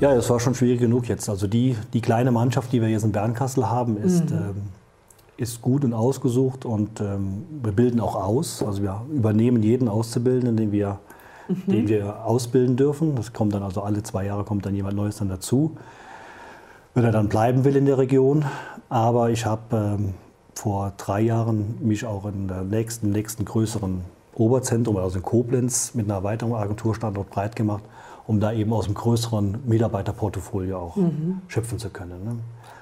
Ja, es war schon schwierig genug jetzt. Also die, die kleine Mannschaft, die wir jetzt in Bernkastel haben, ist, mhm. ähm, ist gut und ausgesucht und ähm, wir bilden auch aus. Also wir übernehmen jeden Auszubildenden, den wir, mhm. den wir ausbilden dürfen. Das kommt dann also alle zwei Jahre kommt dann jemand Neues dann dazu. Wenn er dann bleiben will in der Region. Aber ich habe ähm, vor drei Jahren mich auch in der nächsten, nächsten größeren Oberzentrum, also in Koblenz, mit einer Erweiterung Agenturstandort breit gemacht um da eben aus dem größeren Mitarbeiterportfolio auch mhm. schöpfen zu können. Ne?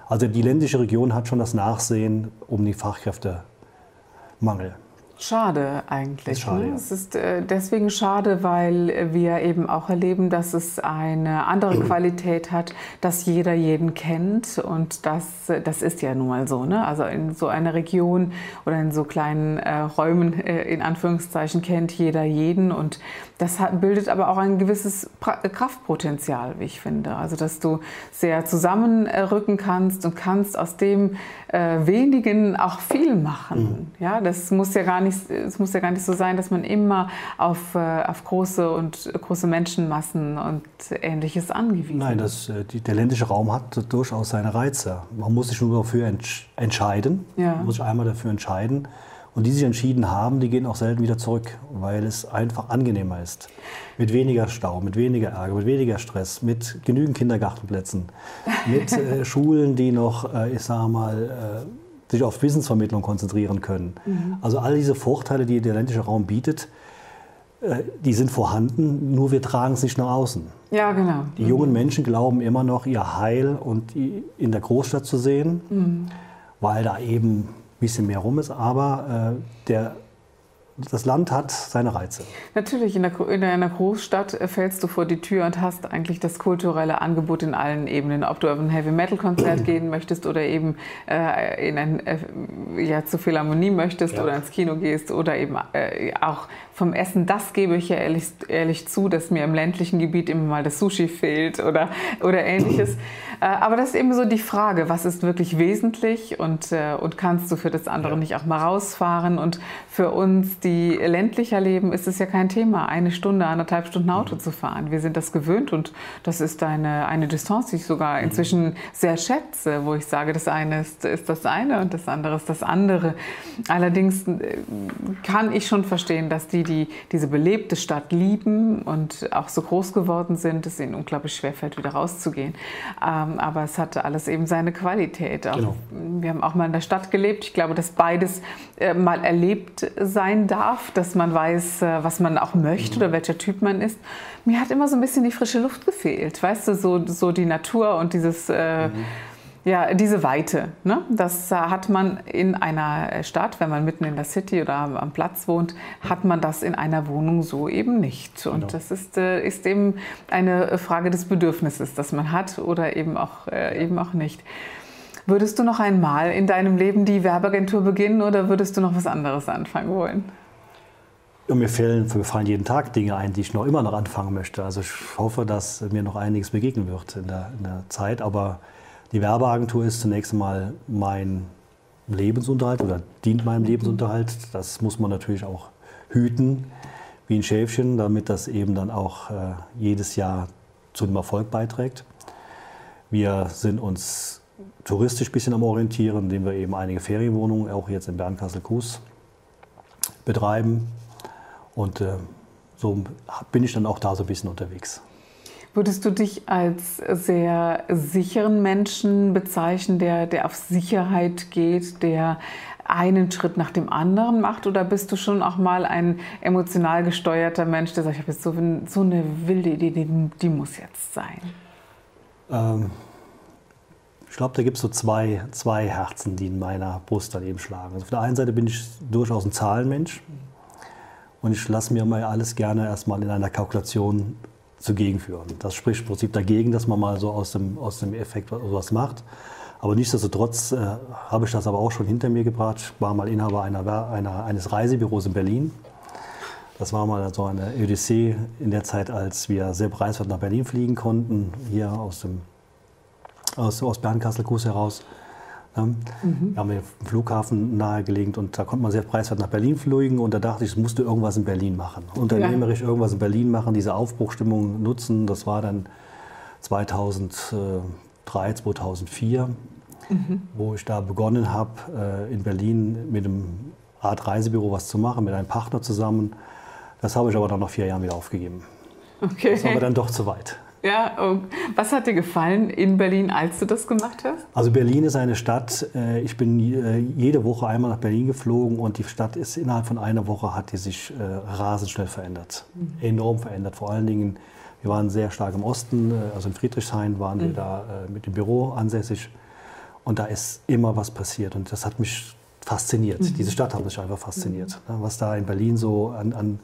Also die ländliche Region hat schon das Nachsehen um die Fachkräftemangel. Schade eigentlich. Schade, ne? ja. Es ist äh, deswegen schade, weil wir eben auch erleben, dass es eine andere Qualität hat, dass jeder jeden kennt und das, das ist ja nun mal so. Ne? Also in so einer Region oder in so kleinen äh, Räumen äh, in Anführungszeichen kennt jeder jeden und das hat, bildet aber auch ein gewisses pra Kraftpotenzial, wie ich finde. Also dass du sehr zusammenrücken kannst und kannst aus dem äh, wenigen auch viel machen. Mhm. Ja, das muss ja gar nicht nicht, es muss ja gar nicht so sein, dass man immer auf, äh, auf große und große Menschenmassen und ähnliches angewiesen Nein, das, äh, die, der ländliche Raum hat durchaus seine Reize. Man muss sich nur dafür entsch entscheiden. Ja. Man muss sich einmal dafür entscheiden. Und die sich entschieden haben, die gehen auch selten wieder zurück, weil es einfach angenehmer ist. Mit weniger Stau, mit weniger Ärger, mit weniger Stress, mit genügend Kindergartenplätzen, mit äh, Schulen, die noch, äh, ich sage mal, äh, sich auf Wissensvermittlung konzentrieren können. Mhm. Also all diese Vorteile, die der ländliche Raum bietet, äh, die sind vorhanden, nur wir tragen es nicht nach außen. Ja, genau. Die mhm. jungen Menschen glauben immer noch, ihr Heil und in der Großstadt zu sehen, mhm. weil da eben ein bisschen mehr rum ist. Aber äh, der das Land hat seine Reize. Natürlich, in, der, in einer Großstadt äh, fällst du vor die Tür und hast eigentlich das kulturelle Angebot in allen Ebenen. Ob du auf ein Heavy-Metal-Konzert gehen möchtest oder eben äh, in ein, äh, ja, zur Philharmonie möchtest ja. oder ins Kino gehst oder eben äh, auch vom Essen, das gebe ich ja ehrlich, ehrlich zu, dass mir im ländlichen Gebiet immer mal das Sushi fehlt oder, oder ähnliches. Äh, aber das ist eben so die Frage, was ist wirklich wesentlich und, äh, und kannst du für das andere ja. nicht auch mal rausfahren? Und für uns, die ländlicher leben, ist es ja kein Thema, eine Stunde, anderthalb Stunden Auto mhm. zu fahren. Wir sind das gewöhnt und das ist eine, eine Distanz, die ich sogar mhm. inzwischen sehr schätze, wo ich sage, das eine ist, ist das eine und das andere ist das andere. Allerdings äh, kann ich schon verstehen, dass die, die diese belebte Stadt lieben und auch so groß geworden sind, es ihnen unglaublich schwerfällt, wieder rauszugehen. Ähm, aber es hatte alles eben seine Qualität. Genau. Wir haben auch mal in der Stadt gelebt. Ich glaube, dass beides äh, mal erlebt sein darf, dass man weiß, äh, was man auch möchte mhm. oder welcher Typ man ist. Mir hat immer so ein bisschen die frische Luft gefehlt, weißt du, so, so die Natur und dieses... Äh, mhm ja, diese Weite, ne? das hat man in einer Stadt, wenn man mitten in der City oder am Platz wohnt, hat man das in einer Wohnung so eben nicht. Und genau. das ist, äh, ist eben eine Frage des Bedürfnisses, das man hat oder eben auch, äh, eben auch nicht. Würdest du noch einmal in deinem Leben die Werbeagentur beginnen oder würdest du noch was anderes anfangen wollen? Ja, mir, fällen, mir fallen jeden Tag Dinge ein, die ich noch immer noch anfangen möchte. Also ich hoffe, dass mir noch einiges begegnen wird in der, in der Zeit. Aber die Werbeagentur ist zunächst einmal mein Lebensunterhalt oder dient meinem Lebensunterhalt. Das muss man natürlich auch hüten wie ein Schäfchen, damit das eben dann auch äh, jedes Jahr zu dem Erfolg beiträgt. Wir sind uns touristisch ein bisschen am Orientieren, indem wir eben einige Ferienwohnungen, auch jetzt in Bernkastel-Kues, betreiben. Und äh, so bin ich dann auch da so ein bisschen unterwegs. Würdest du dich als sehr sicheren Menschen bezeichnen, der, der auf Sicherheit geht, der einen Schritt nach dem anderen macht? Oder bist du schon auch mal ein emotional gesteuerter Mensch, der sagt, ich habe jetzt so, so eine wilde Idee, die, die muss jetzt sein? Ähm, ich glaube, da gibt es so zwei, zwei Herzen, die in meiner Brust dann eben schlagen. Also auf der einen Seite bin ich durchaus ein Zahlenmensch und ich lasse mir mal alles gerne erstmal in einer Kalkulation zugegen führen. Das spricht im Prinzip dagegen, dass man mal so aus dem, aus dem Effekt was macht. Aber nichtsdestotrotz äh, habe ich das aber auch schon hinter mir gebracht. Ich war mal Inhaber einer, einer, eines Reisebüros in Berlin. Das war mal so eine Odyssee in der Zeit, als wir sehr preiswert nach Berlin fliegen konnten, hier aus, dem, aus, aus Bernkastel-Kues heraus. Mhm. Wir haben den Flughafen nahegelegt und da konnte man sehr preiswert nach Berlin fliegen und da dachte ich, ich musste irgendwas in Berlin machen. Unternehmerisch ja. irgendwas in Berlin machen, diese Aufbruchstimmung nutzen. Das war dann 2003, 2004, mhm. wo ich da begonnen habe, äh, in Berlin mit einem Art Reisebüro was zu machen, mit einem Partner zusammen. Das habe ich aber dann nach vier Jahren wieder aufgegeben. Okay. Das war aber dann doch zu weit. Ja, was hat dir gefallen in Berlin, als du das gemacht hast? Also Berlin ist eine Stadt, äh, ich bin äh, jede Woche einmal nach Berlin geflogen und die Stadt ist innerhalb von einer Woche hat die sich äh, rasend schnell verändert. Mhm. Enorm verändert. Vor allen Dingen, wir waren sehr stark im Osten, also in Friedrichshain waren mhm. wir da mit dem Büro ansässig und da ist immer was passiert und das hat mich fasziniert. Mhm. Diese Stadt hat mich einfach fasziniert. Mhm. Was da in Berlin so an, an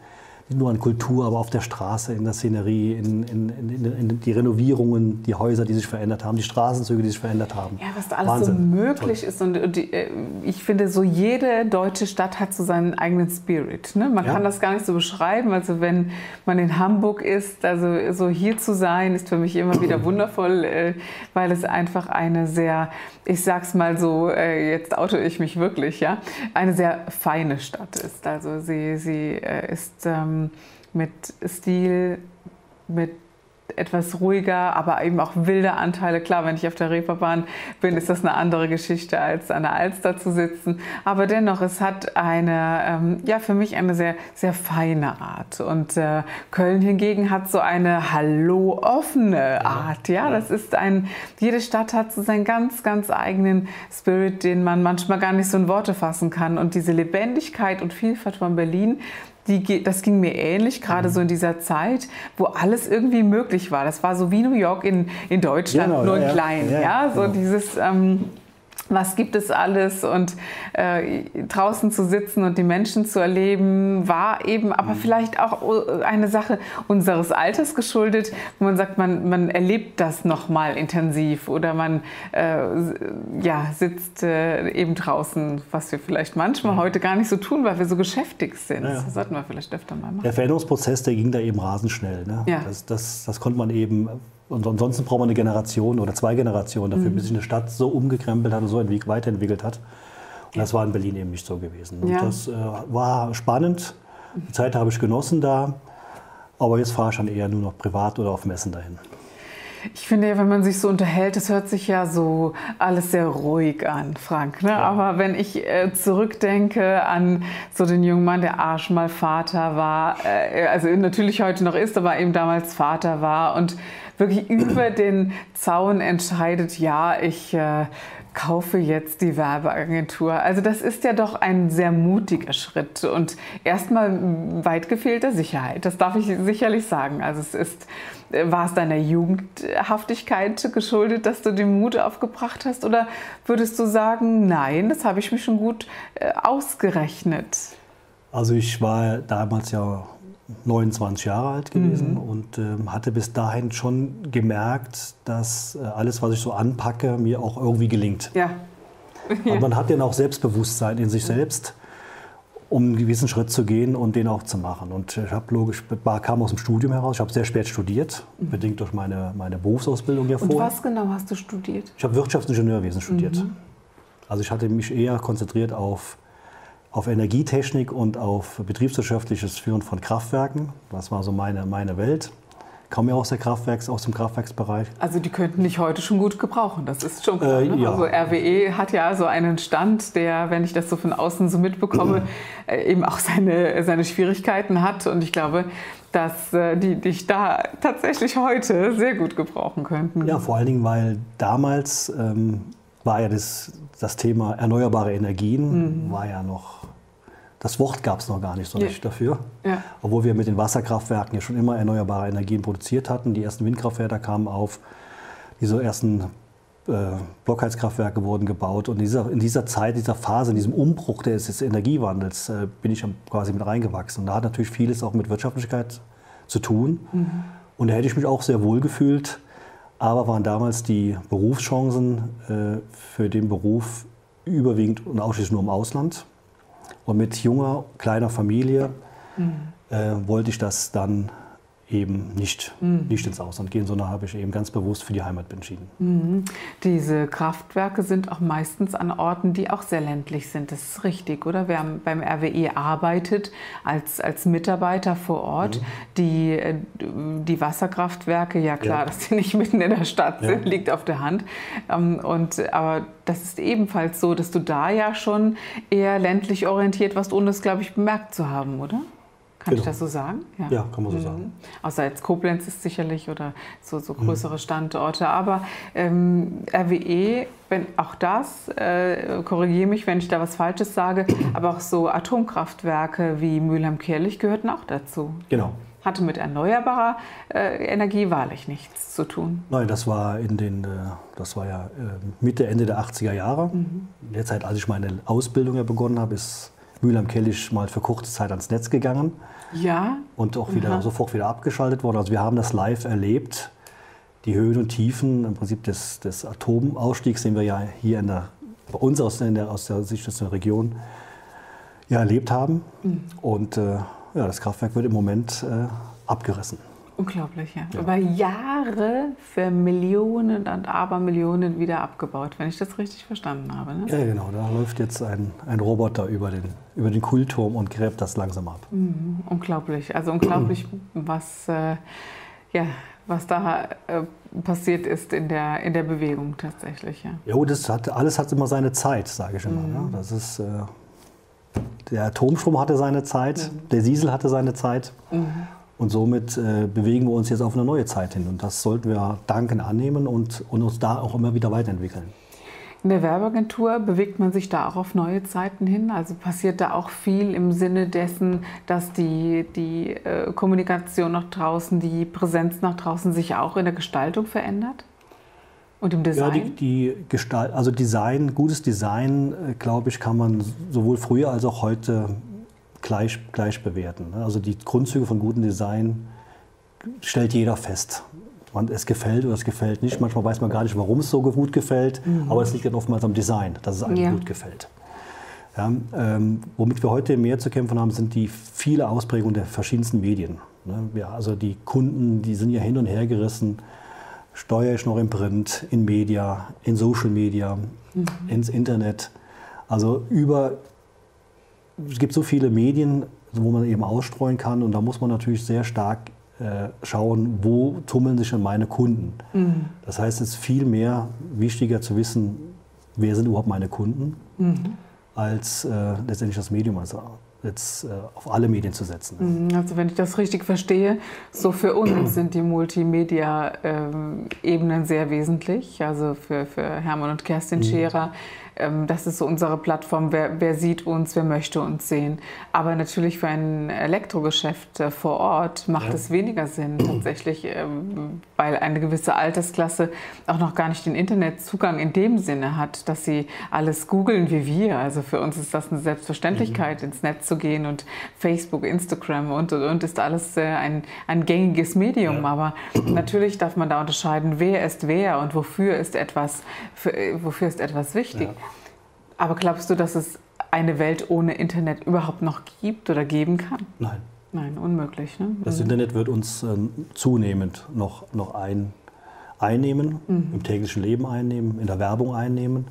nicht nur an Kultur, aber auf der Straße, in der Szenerie, in, in, in, in, die Renovierungen, die Häuser, die sich verändert haben, die Straßenzüge, die sich verändert haben. Ja, was da alles Wahnsinn. so möglich Toll. ist. Und die, äh, ich finde, so jede deutsche Stadt hat so seinen eigenen Spirit. Ne? Man ja. kann das gar nicht so beschreiben. Also wenn man in Hamburg ist, also so hier zu sein, ist für mich immer wieder wundervoll, äh, weil es einfach eine sehr, ich sag's mal so, äh, jetzt auto ich mich wirklich, ja, eine sehr feine Stadt ist. Also sie, sie ist ähm, ähm, mit Stil, mit etwas ruhiger, aber eben auch wilde Anteile. Klar, wenn ich auf der Reeperbahn bin, ist das eine andere Geschichte, als an der Alster zu sitzen. Aber dennoch, es hat eine, ähm, ja, für mich eine sehr, sehr feine Art. Und äh, Köln hingegen hat so eine hallo offene Art. Ja, das ist ein, jede Stadt hat so seinen ganz, ganz eigenen Spirit, den man manchmal gar nicht so in Worte fassen kann. Und diese Lebendigkeit und Vielfalt von Berlin, die, das ging mir ähnlich, gerade mhm. so in dieser Zeit, wo alles irgendwie möglich war. Das war so wie New York in, in Deutschland, genau, nur in ja, klein. Ja, ja, so genau. dieses. Ähm, was gibt es alles und äh, draußen zu sitzen und die Menschen zu erleben, war eben aber mhm. vielleicht auch äh, eine Sache unseres Alters geschuldet, wo man sagt, man, man erlebt das nochmal intensiv oder man äh, ja, sitzt äh, eben draußen, was wir vielleicht manchmal mhm. heute gar nicht so tun, weil wir so geschäftig sind. Ja. Das sollten wir vielleicht öfter mal machen. Der Veränderungsprozess, der ging da eben rasend schnell. Ne? Ja. Das, das, das konnte man eben und ansonsten braucht man eine Generation oder zwei Generationen dafür, mhm. bis sich eine Stadt so umgekrempelt hat und so weiterentwickelt hat. Und das war in Berlin eben nicht so gewesen. Und ja. das äh, war spannend. Die Zeit habe ich genossen da. Aber jetzt fahre ich dann eher nur noch privat oder auf Messen dahin. Ich finde ja, wenn man sich so unterhält, das hört sich ja so alles sehr ruhig an, Frank. Ne? Ja. Aber wenn ich äh, zurückdenke an so den jungen Mann, der Arsch mal Vater war, äh, also natürlich heute noch ist, aber eben damals Vater war und wirklich über den Zaun entscheidet, ja, ich äh, kaufe jetzt die Werbeagentur. Also das ist ja doch ein sehr mutiger Schritt und erstmal weit gefehlter Sicherheit. Das darf ich sicherlich sagen. Also es ist, war es deiner Jugendhaftigkeit geschuldet, dass du den Mut aufgebracht hast oder würdest du sagen, nein, das habe ich mir schon gut äh, ausgerechnet? Also ich war damals ja 29 Jahre alt gewesen mhm. und ähm, hatte bis dahin schon gemerkt, dass äh, alles, was ich so anpacke, mir auch irgendwie gelingt. Ja. Aber man hat dann auch Selbstbewusstsein in sich selbst, um einen gewissen Schritt zu gehen und den auch zu machen. Und ich habe logisch, kam aus dem Studium heraus, ich habe sehr spät studiert, mhm. bedingt durch meine, meine Berufsausbildung hier vorher. Und was genau hast du studiert? Ich habe Wirtschaftsingenieurwesen studiert. Mhm. Also ich hatte mich eher konzentriert auf auf Energietechnik und auf betriebswirtschaftliches Führen von Kraftwerken. Das war so meine, meine Welt. Komme ja aus, der Kraftwerks, aus dem Kraftwerksbereich. Also die könnten dich heute schon gut gebrauchen, das ist schon klar. Äh, ne? ja. Also RWE hat ja so einen Stand, der, wenn ich das so von außen so mitbekomme, äh, eben auch seine, seine Schwierigkeiten hat. Und ich glaube, dass äh, die dich da tatsächlich heute sehr gut gebrauchen könnten. Ja, vor allen Dingen, weil damals ähm, war ja das, das Thema erneuerbare Energien, mhm. war ja noch das Wort gab es noch gar nicht so ja. richtig dafür. Ja. Obwohl wir mit den Wasserkraftwerken ja schon immer erneuerbare Energien produziert hatten. Die ersten Windkraftwerke kamen auf, diese ersten äh, Blockheizkraftwerke wurden gebaut. Und in dieser, in dieser Zeit, dieser Phase, in diesem Umbruch des, des Energiewandels äh, bin ich quasi mit reingewachsen. Und da hat natürlich vieles auch mit Wirtschaftlichkeit zu tun. Mhm. Und da hätte ich mich auch sehr wohl gefühlt, aber waren damals die Berufschancen äh, für den Beruf überwiegend und ausschließlich nur im Ausland. Und mit junger, kleiner Familie mhm. äh, wollte ich das dann eben nicht, mhm. nicht ins Ausland gehen, sondern habe ich eben ganz bewusst für die Heimat entschieden. Mhm. Diese Kraftwerke sind auch meistens an Orten, die auch sehr ländlich sind. Das ist richtig, oder? Wer beim RWE arbeitet als, als Mitarbeiter vor Ort, mhm. die, äh, die Wasserkraftwerke, ja klar, ja. dass die nicht mitten in der Stadt ja. sind, liegt auf der Hand. Ähm, und, aber das ist ebenfalls so, dass du da ja schon eher ländlich orientiert warst, ohne es, glaube ich, bemerkt zu haben, oder? Kann genau. ich das so sagen? Ja, ja kann man so mhm. sagen. Außer jetzt Koblenz ist sicherlich oder so, so mhm. größere Standorte. Aber ähm, RWE, wenn auch das, äh, korrigiere mich, wenn ich da was Falsches sage, aber auch so Atomkraftwerke wie Mülheim-Kirlich gehörten auch dazu. Genau. Hatte mit erneuerbarer äh, Energie wahrlich nichts zu tun. Nein, das war in den, äh, das war ja äh, Mitte, Ende der 80er Jahre. Mhm. In der Zeit, als ich meine Ausbildung ja begonnen habe, ist Mülheim-Kellich mal für kurze Zeit ans Netz gegangen. Ja. Und auch wieder, sofort wieder abgeschaltet worden. Also wir haben das live erlebt. Die Höhen und Tiefen im Prinzip des, des Atomausstiegs, den wir ja hier in der, bei uns aus der, aus der Sicht der Region ja, erlebt haben. Mhm. Und äh, ja, das Kraftwerk wird im Moment äh, abgerissen. Unglaublich, ja. ja. Über Jahre für Millionen und Abermillionen wieder abgebaut, wenn ich das richtig verstanden habe. Ne? Ja, genau. Da läuft jetzt ein, ein Roboter über den, über den Kühlturm und gräbt das langsam ab. Mhm, unglaublich. Also unglaublich, was, äh, ja, was da äh, passiert ist in der, in der Bewegung tatsächlich. Ja, jo, das hat, alles hat immer seine Zeit, sage ich immer. Ne? Mhm. Ne? Das ist, äh, der Atomstrom hatte seine Zeit, mhm. der Diesel hatte seine Zeit. Und somit äh, bewegen wir uns jetzt auf eine neue Zeit hin. Und das sollten wir dankend annehmen und, und uns da auch immer wieder weiterentwickeln. In der Werbeagentur bewegt man sich da auch auf neue Zeiten hin? Also passiert da auch viel im Sinne dessen, dass die, die äh, Kommunikation nach draußen, die Präsenz nach draußen sich auch in der Gestaltung verändert? Und im Design? Ja, die, die Gestalt, also Design, gutes Design, äh, glaube ich, kann man sowohl früher als auch heute gleich, gleich bewerten. Ne? Also die Grundzüge von gutem Design stellt jeder fest. Man, es gefällt oder es gefällt nicht. Manchmal weiß man gar nicht, warum es so gut gefällt, mhm. aber es liegt dann oftmals am Design, dass es einem ja. gut gefällt. Ja, ähm, womit wir heute mehr zu kämpfen haben, sind die viele Ausprägungen der verschiedensten Medien. Ne? Ja, also die Kunden, die sind ja hin und her gerissen. Steuere ich noch im Print, in Media, in Social Media, mhm. ins Internet. Also über es gibt so viele Medien, wo man eben ausstreuen kann und da muss man natürlich sehr stark äh, schauen, wo tummeln sich denn meine Kunden. Mhm. Das heißt, es ist viel mehr wichtiger zu wissen, wer sind überhaupt meine Kunden, mhm. als äh, letztendlich das Medium also jetzt äh, auf alle Medien zu setzen. Mhm. Also wenn ich das richtig verstehe, so für uns sind die Multimedia-Ebenen ähm, sehr wesentlich. Also für, für Hermann und Kerstin mhm. Scherer das ist so unsere Plattform. Wer, wer, sieht uns, wer möchte uns sehen. Aber natürlich für ein Elektrogeschäft äh, vor Ort macht ja. es weniger Sinn tatsächlich, ähm, weil eine gewisse Altersklasse auch noch gar nicht den Internetzugang in dem Sinne hat, dass sie alles googeln wie wir. Also für uns ist das eine Selbstverständlichkeit, mhm. ins Netz zu gehen und Facebook, Instagram und und und ist alles äh, ein, ein gängiges Medium. Ja. Aber natürlich darf man da unterscheiden, wer ist wer und wofür ist etwas, für, äh, wofür ist etwas wichtig. Ja. Aber glaubst du, dass es eine Welt ohne Internet überhaupt noch gibt oder geben kann? Nein. Nein, unmöglich. Ne? Das Internet wird uns äh, zunehmend noch, noch ein, einnehmen, mhm. im täglichen Leben einnehmen, in der Werbung einnehmen.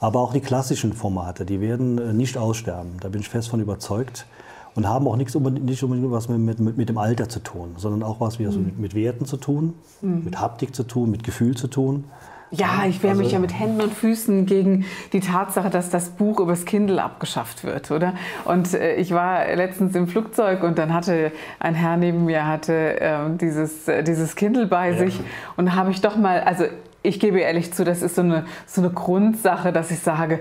Aber auch die klassischen Formate, die werden äh, nicht aussterben. Da bin ich fest von überzeugt. Und haben auch nichts unbedingt, nicht unbedingt was mit, mit, mit dem Alter zu tun, sondern auch was mhm. mit, mit Werten zu tun, mhm. mit Haptik zu tun, mit Gefühl zu tun. Ja, ich wehre also, mich ja mit Händen und Füßen gegen die Tatsache, dass das Buch übers Kindle abgeschafft wird, oder? Und äh, ich war letztens im Flugzeug und dann hatte ein Herr neben mir hatte äh, dieses, äh, dieses Kindle bei ja. sich und habe ich doch mal, also ich gebe ehrlich zu, das ist so eine, so eine Grundsache, dass ich sage,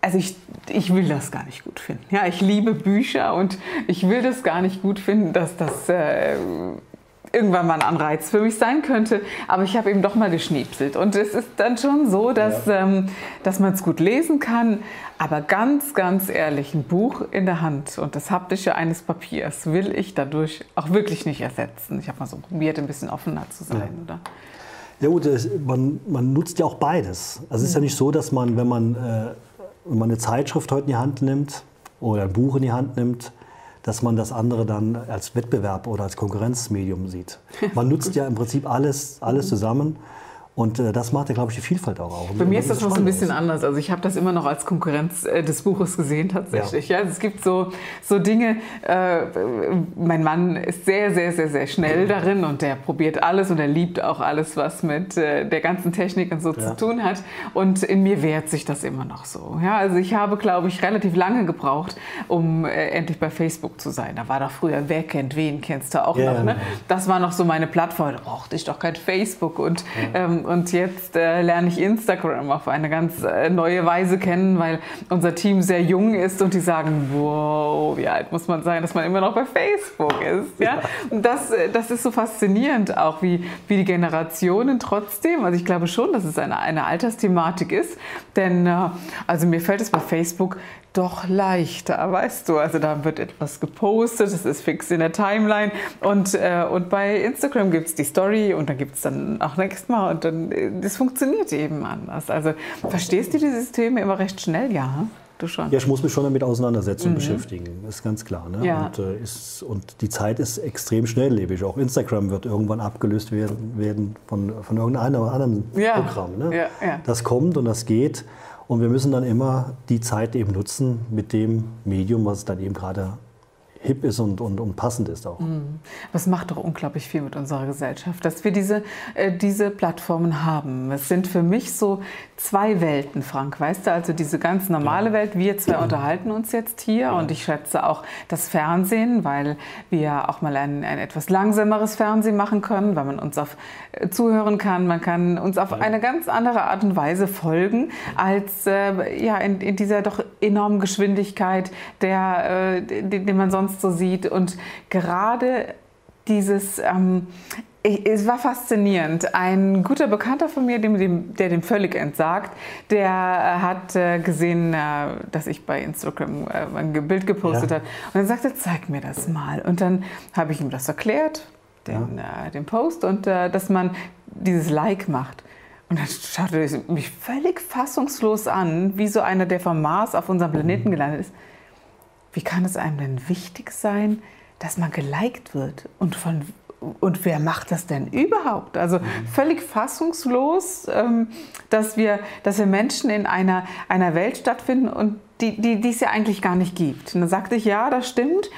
also ich, ich will das gar nicht gut finden. Ja, ich liebe Bücher und ich will das gar nicht gut finden, dass das äh, irgendwann mal ein Anreiz für mich sein könnte. Aber ich habe eben doch mal geschniepselt. Und es ist dann schon so, dass, ja. ähm, dass man es gut lesen kann. Aber ganz, ganz ehrlich, ein Buch in der Hand und das Haptische eines Papiers will ich dadurch auch wirklich nicht ersetzen. Ich habe mal so probiert, ein bisschen offener zu sein. Ja. Oder? Ja gut, man, man nutzt ja auch beides. Also es ist ja nicht so, dass man, wenn man, äh, wenn man eine Zeitschrift heute in die Hand nimmt oder ein Buch in die Hand nimmt, dass man das andere dann als Wettbewerb oder als Konkurrenzmedium sieht. Man nutzt ja im Prinzip alles, alles zusammen. Und äh, das macht ja, glaube ich, die Vielfalt auch aus. Bei mir ist das noch so ein bisschen anders. Also ich habe das immer noch als Konkurrenz äh, des Buches gesehen tatsächlich. Ja. ja. Also es gibt so, so Dinge, äh, mein Mann ist sehr, sehr, sehr, sehr schnell darin und der probiert alles und er liebt auch alles, was mit äh, der ganzen Technik und so ja. zu tun hat. Und in mir wehrt sich das immer noch so. Ja, also ich habe, glaube ich, relativ lange gebraucht, um äh, endlich bei Facebook zu sein. Da war doch früher, wer kennt wen, kennst du auch ja, noch. Ne? Das war noch so meine Plattform. Da brauchte ich doch kein Facebook und ähm, und jetzt äh, lerne ich Instagram auf eine ganz äh, neue Weise kennen, weil unser Team sehr jung ist und die sagen, wow, wie alt muss man sein, dass man immer noch bei Facebook ist. Ja? Und das, äh, das ist so faszinierend auch, wie, wie die Generationen trotzdem, also ich glaube schon, dass es eine, eine Altersthematik ist, denn äh, also mir fällt es bei Facebook doch leichter, weißt du. Also da wird etwas gepostet, es ist fix in der Timeline und, äh, und bei Instagram gibt es die Story und dann gibt es dann auch nächstes Mal und dann, äh, das funktioniert eben anders. Also verstehst du die Systeme immer recht schnell? Ja. Du schon. Ja, ich muss mich schon damit auseinandersetzen mhm. und beschäftigen, das ist ganz klar. Ne? Ja. Und, äh, ist, und die Zeit ist extrem schnelllebig. Auch Instagram wird irgendwann abgelöst werden, werden von, von irgendeinem anderen ja. Programm. Ne? Ja. Das kommt und das geht. Und wir müssen dann immer die Zeit eben nutzen mit dem Medium, was es dann eben gerade hip ist und, und, und passend ist auch. Mhm. Macht doch unglaublich viel mit unserer Gesellschaft, dass wir diese, äh, diese Plattformen haben. Es sind für mich so zwei Welten, Frank, weißt du? Also diese ganz normale Welt, wir zwei unterhalten uns jetzt hier ja. und ich schätze auch das Fernsehen, weil wir auch mal ein, ein etwas langsameres Fernsehen machen können, weil man uns auf äh, zuhören kann, man kann uns auf ja. eine ganz andere Art und Weise folgen, als äh, ja, in, in, dieser doch enormen Geschwindigkeit, der, äh, den, den man sonst sonst so sieht. Und gerade dieses, ähm, es war faszinierend. Ein guter Bekannter von mir, dem, dem, der dem völlig entsagt, der äh, hat äh, gesehen, äh, dass ich bei Instagram äh, ein Bild gepostet ja. habe. Und er sagte, zeig mir das mal. Und dann habe ich ihm das erklärt, den, ja. Äh, den Post, und äh, dass man dieses Like macht. Und dann schaute er mich völlig fassungslos an, wie so einer, der vom Mars auf unserem Planeten gelandet ist. Wie kann es einem denn wichtig sein, dass man geliked wird? Und, von, und wer macht das denn überhaupt? Also mhm. völlig fassungslos, ähm, dass, wir, dass wir Menschen in einer, einer Welt stattfinden und die, die, die es ja eigentlich gar nicht gibt. Und dann sagte ich, ja, das stimmt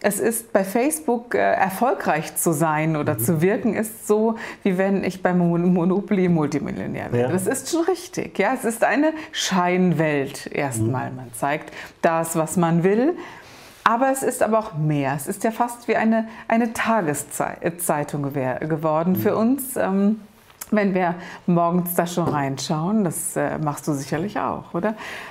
es ist bei Facebook äh, erfolgreich zu sein oder mhm. zu wirken, ist so, wie wenn ich beim Monopoly Multimillionär werde. Ja. Das ist schon richtig. Ja? Es ist eine Scheinwelt erstmal. Mhm. Man zeigt das, was man will. Aber es ist aber auch mehr. Es ist ja fast wie eine, eine Tageszeitung geworden mhm. für uns. Ähm, wenn wir morgens da schon reinschauen, das äh, machst du sicherlich auch, oder?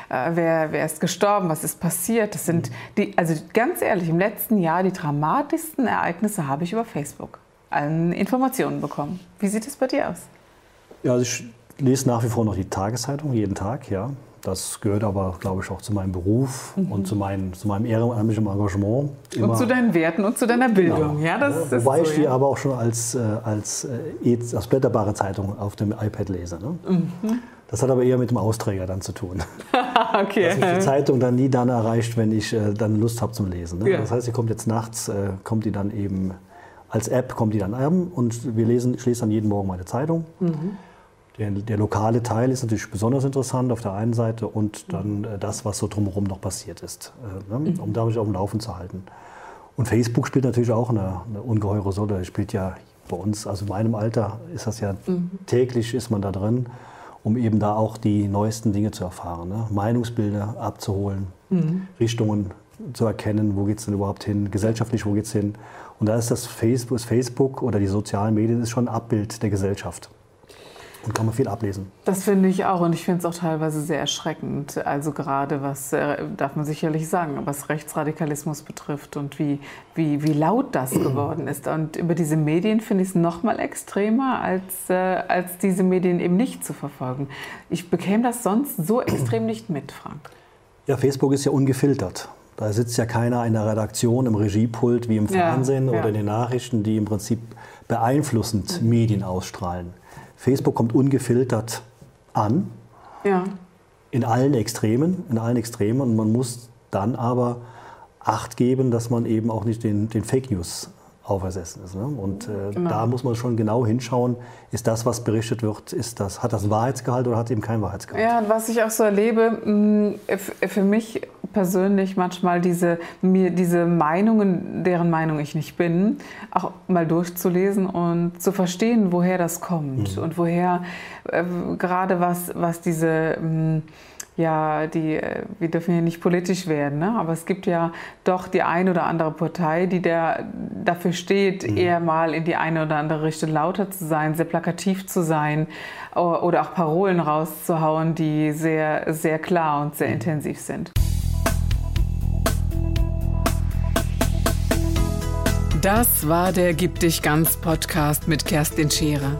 Äh, wer, wer ist gestorben? Was ist passiert? Das sind die, also ganz ehrlich, im letzten Jahr die dramatischsten Ereignisse habe ich über Facebook an Informationen bekommen. Wie sieht es bei dir aus? Ja, also ich lese nach wie vor noch die Tageszeitung jeden Tag, ja. Das gehört aber, glaube ich, auch zu meinem Beruf mhm. und zu, mein, zu meinem ehrenamtlichen Engagement. Immer. Und zu deinen Werten und zu deiner Bildung. Genau. Ja, das ja, Wobei so, ich die ja. aber auch schon als, äh, als, äh, als blätterbare Zeitung auf dem iPad lese. Ne? Mhm. Das hat aber eher mit dem Austräger dann zu tun. okay. Dass mich die Zeitung dann nie dann erreicht, wenn ich äh, dann Lust habe zum Lesen. Ne? Ja. Das heißt, sie kommt jetzt nachts, äh, kommt die dann eben als App, kommt die dann an und wir lesen, ich lese dann jeden Morgen meine Zeitung. Mhm. Der, der, lokale Teil ist natürlich besonders interessant auf der einen Seite und dann äh, das, was so drumherum noch passiert ist, äh, ne, mhm. um damit auf dem Laufen zu halten. Und Facebook spielt natürlich auch eine, eine ungeheure Rolle. Spielt ja bei uns, also in meinem Alter ist das ja mhm. täglich ist man da drin, um eben da auch die neuesten Dinge zu erfahren, ne? Meinungsbilder abzuholen, mhm. Richtungen zu erkennen, wo geht es denn überhaupt hin, gesellschaftlich, wo geht es hin. Und da ist das Facebook, das Facebook oder die sozialen Medien ist schon ein Abbild der Gesellschaft. Und kann man viel ablesen. Das finde ich auch und ich finde es auch teilweise sehr erschreckend. Also gerade was, äh, darf man sicherlich sagen, was Rechtsradikalismus betrifft und wie, wie, wie laut das geworden ist. Und über diese Medien finde ich es noch mal extremer, als, äh, als diese Medien eben nicht zu verfolgen. Ich bekäme das sonst so extrem nicht mit, Frank. Ja, Facebook ist ja ungefiltert. Da sitzt ja keiner in der Redaktion, im Regiepult wie im Fernsehen ja, ja. oder in den Nachrichten, die im Prinzip beeinflussend Medien ausstrahlen. Facebook kommt ungefiltert an. Ja. In allen Extremen, in allen Extremen. Und man muss dann aber Acht geben, dass man eben auch nicht den, den Fake News aufersessen ist. Ne? Und äh, genau. da muss man schon genau hinschauen, ist das, was berichtet wird, ist das, hat das Wahrheitsgehalt oder hat eben kein Wahrheitsgehalt? Ja, und was ich auch so erlebe, mh, für mich persönlich manchmal diese, mir diese Meinungen, deren Meinung ich nicht bin, auch mal durchzulesen und zu verstehen, woher das kommt mhm. und woher äh, gerade was, was diese... Mh, ja, die, äh, wir dürfen ja nicht politisch werden, ne? aber es gibt ja doch die eine oder andere Partei, die der, dafür steht, mhm. eher mal in die eine oder andere Richtung lauter zu sein, sehr plakativ zu sein oder auch Parolen rauszuhauen, die sehr, sehr klar und sehr mhm. intensiv sind. Das war der Gib dich ganz Podcast mit Kerstin Scherer.